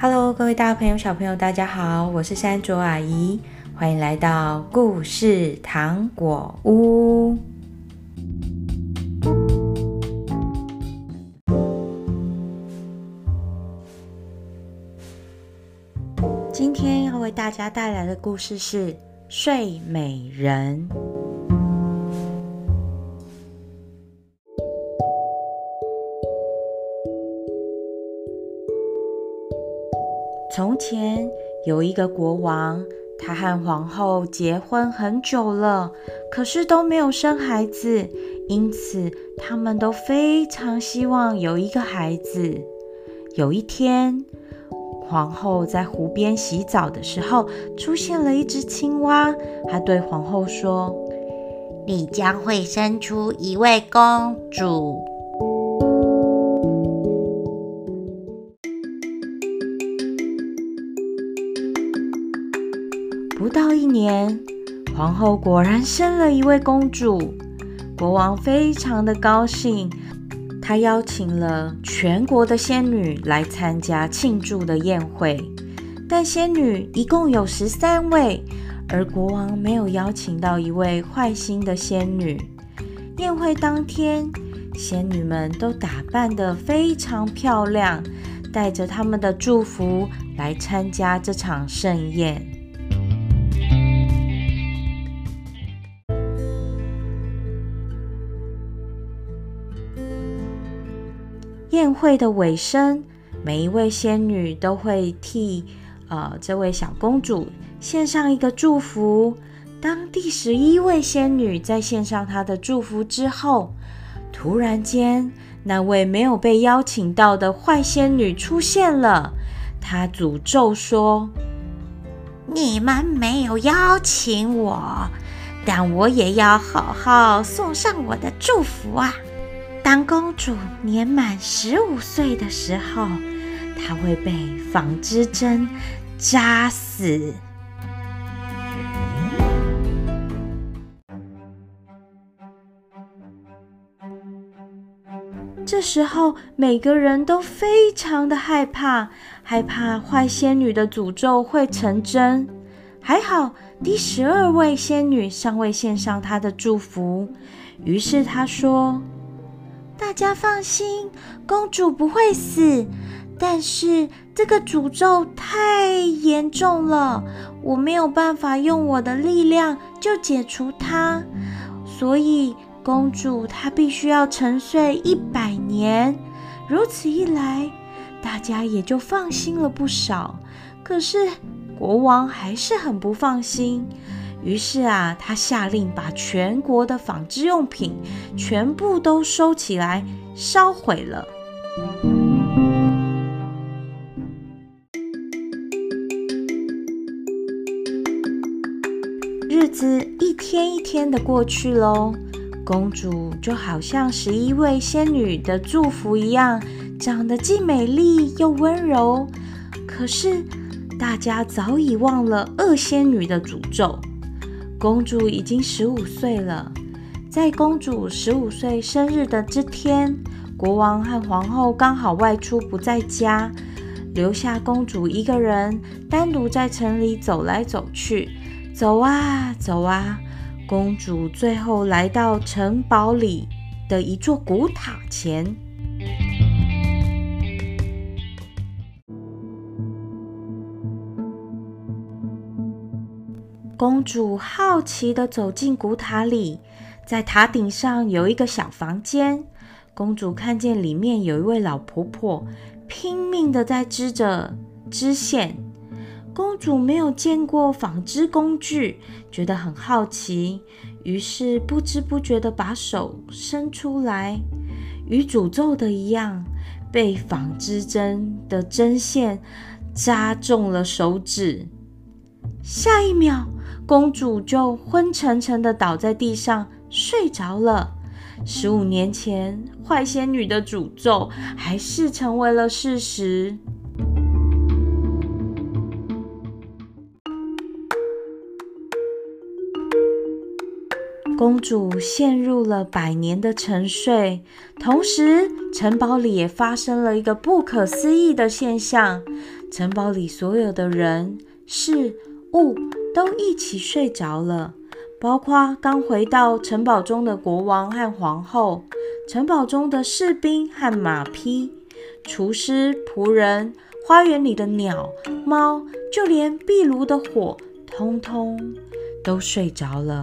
Hello，各位大朋友、小朋友，大家好，我是山卓阿姨，欢迎来到故事糖果屋。今天要为大家带来的故事是《睡美人》。从前有一个国王，他和皇后结婚很久了，可是都没有生孩子，因此他们都非常希望有一个孩子。有一天，皇后在湖边洗澡的时候，出现了一只青蛙。她对皇后说：“你将会生出一位公主。”不到一年，皇后果然生了一位公主。国王非常的高兴，他邀请了全国的仙女来参加庆祝的宴会。但仙女一共有十三位，而国王没有邀请到一位坏心的仙女。宴会当天，仙女们都打扮得非常漂亮，带着他们的祝福来参加这场盛宴。宴会的尾声，每一位仙女都会替呃这位小公主献上一个祝福。当第十一位仙女在献上她的祝福之后，突然间，那位没有被邀请到的坏仙女出现了。她诅咒说：“你们没有邀请我，但我也要好好送上我的祝福啊！”当公主年满十五岁的时候，她会被纺织针扎死。这时候，每个人都非常的害怕，害怕坏仙女的诅咒会成真。还好，第十二位仙女尚未献上她的祝福，于是她说。大家放心，公主不会死。但是这个诅咒太严重了，我没有办法用我的力量就解除它，所以公主她必须要沉睡一百年。如此一来，大家也就放心了不少。可是国王还是很不放心。于是啊，他下令把全国的纺织用品全部都收起来，烧毁了。日子一天一天的过去喽，公主就好像十一位仙女的祝福一样，长得既美丽又温柔。可是大家早已忘了恶仙女的诅咒。公主已经十五岁了，在公主十五岁生日的这天，国王和皇后刚好外出不在家，留下公主一个人单独在城里走来走去。走啊走啊，公主最后来到城堡里的一座古塔前。公主好奇地走进古塔里，在塔顶上有一个小房间。公主看见里面有一位老婆婆，拼命地在织着织线。公主没有见过纺织工具，觉得很好奇，于是不知不觉地把手伸出来，与诅咒的一样，被纺织针的针线扎中了手指。下一秒，公主就昏沉沉的倒在地上睡着了。十五年前，坏仙女的诅咒还是成为了事实。公主陷入了百年的沉睡，同时城堡里也发生了一个不可思议的现象。城堡里所有的人事物都一起睡着了，包括刚回到城堡中的国王和皇后，城堡中的士兵和马匹，厨师、仆人，花园里的鸟、猫，就连壁炉的火，通通都睡着了。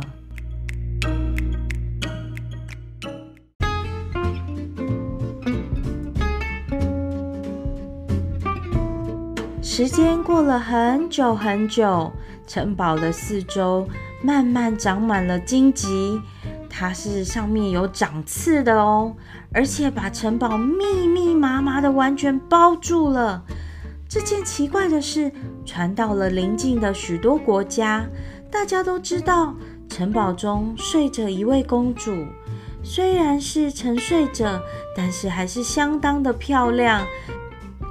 时间过了很久很久，城堡的四周慢慢长满了荆棘，它是上面有长刺的哦，而且把城堡密密麻麻的完全包住了。这件奇怪的事传到了邻近的许多国家，大家都知道城堡中睡着一位公主，虽然是沉睡着，但是还是相当的漂亮。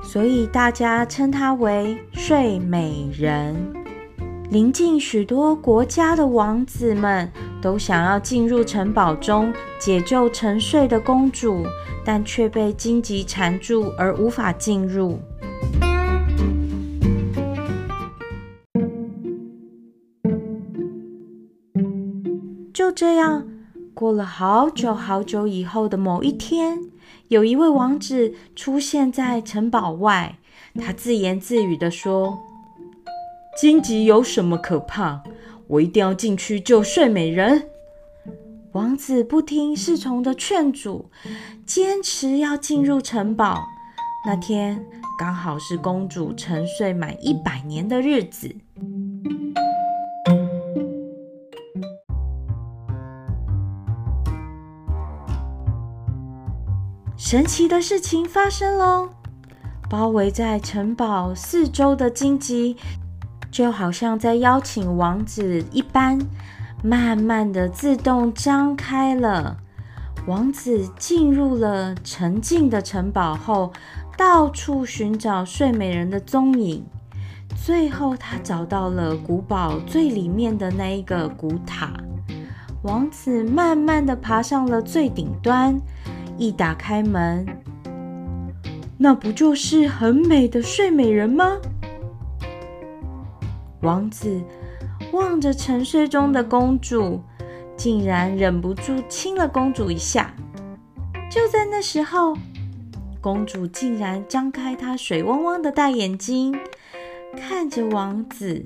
所以大家称她为睡美人。临近许多国家的王子们都想要进入城堡中解救沉睡的公主，但却被荆棘缠住而无法进入。就这样，过了好久好久以后的某一天。有一位王子出现在城堡外，他自言自语地说：“荆棘有什么可怕？我一定要进去救睡美人。”王子不听侍从的劝阻，坚持要进入城堡。那天刚好是公主沉睡满一百年的日子。神奇的事情发生喽！包围在城堡四周的荆棘，就好像在邀请王子一般，慢慢的自动张开了。王子进入了沉静的城堡后，到处寻找睡美人的踪影。最后，他找到了古堡最里面的那一个古塔。王子慢慢的爬上了最顶端。一打开门，那不就是很美的睡美人吗？王子望着沉睡中的公主，竟然忍不住亲了公主一下。就在那时候，公主竟然张开她水汪汪的大眼睛，看着王子。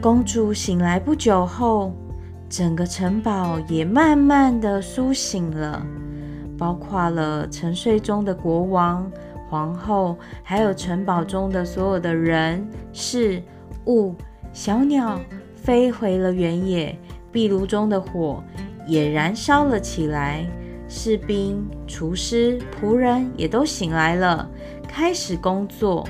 公主醒来不久后，整个城堡也慢慢的苏醒了，包括了沉睡中的国王、皇后，还有城堡中的所有的人事物。小鸟飞回了原野，壁炉中的火也燃烧了起来，士兵、厨师、仆人也都醒来了，开始工作。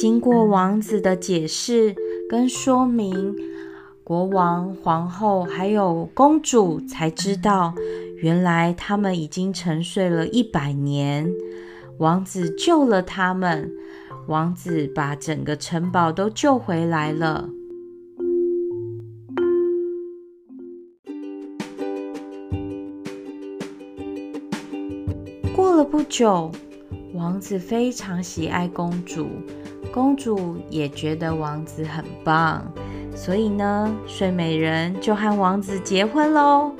经过王子的解释跟说明，国王、皇后还有公主才知道，原来他们已经沉睡了一百年。王子救了他们，王子把整个城堡都救回来了。过了不久，王子非常喜爱公主。公主也觉得王子很棒，所以呢，睡美人就和王子结婚喽，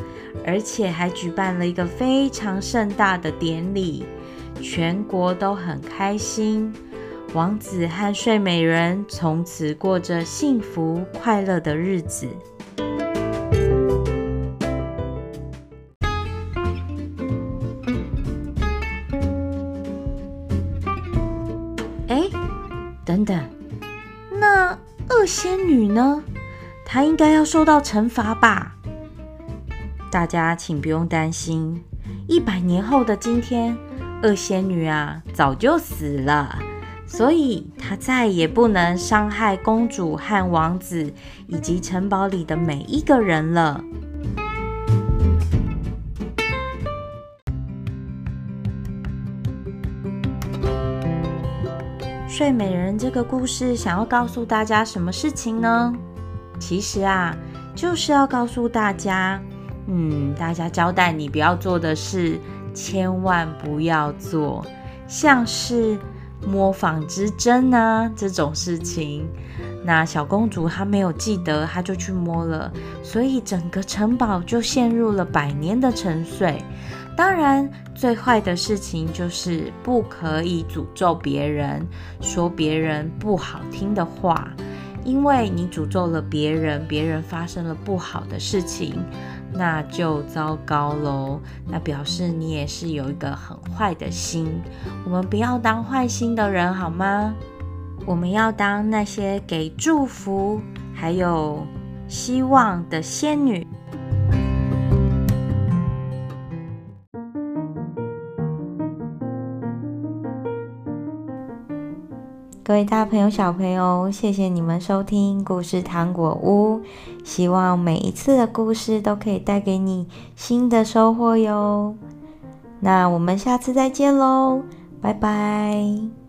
而且还举办了一个非常盛大的典礼，全国都很开心。王子和睡美人从此过着幸福快乐的日子。那恶仙女呢？她应该要受到惩罚吧？大家请不用担心，一百年后的今天，恶仙女啊早就死了，所以她再也不能伤害公主和王子以及城堡里的每一个人了。睡美人这个故事想要告诉大家什么事情呢？其实啊，就是要告诉大家，嗯，大家交代你不要做的事，千万不要做，像是模仿之针啊这种事情。那小公主她没有记得，她就去摸了，所以整个城堡就陷入了百年的沉睡。当然，最坏的事情就是不可以诅咒别人，说别人不好听的话，因为你诅咒了别人，别人发生了不好的事情，那就糟糕喽。那表示你也是有一个很坏的心。我们不要当坏心的人，好吗？我们要当那些给祝福还有希望的仙女。各位大朋友、小朋友，谢谢你们收听故事糖果屋。希望每一次的故事都可以带给你新的收获哟。那我们下次再见喽，拜拜。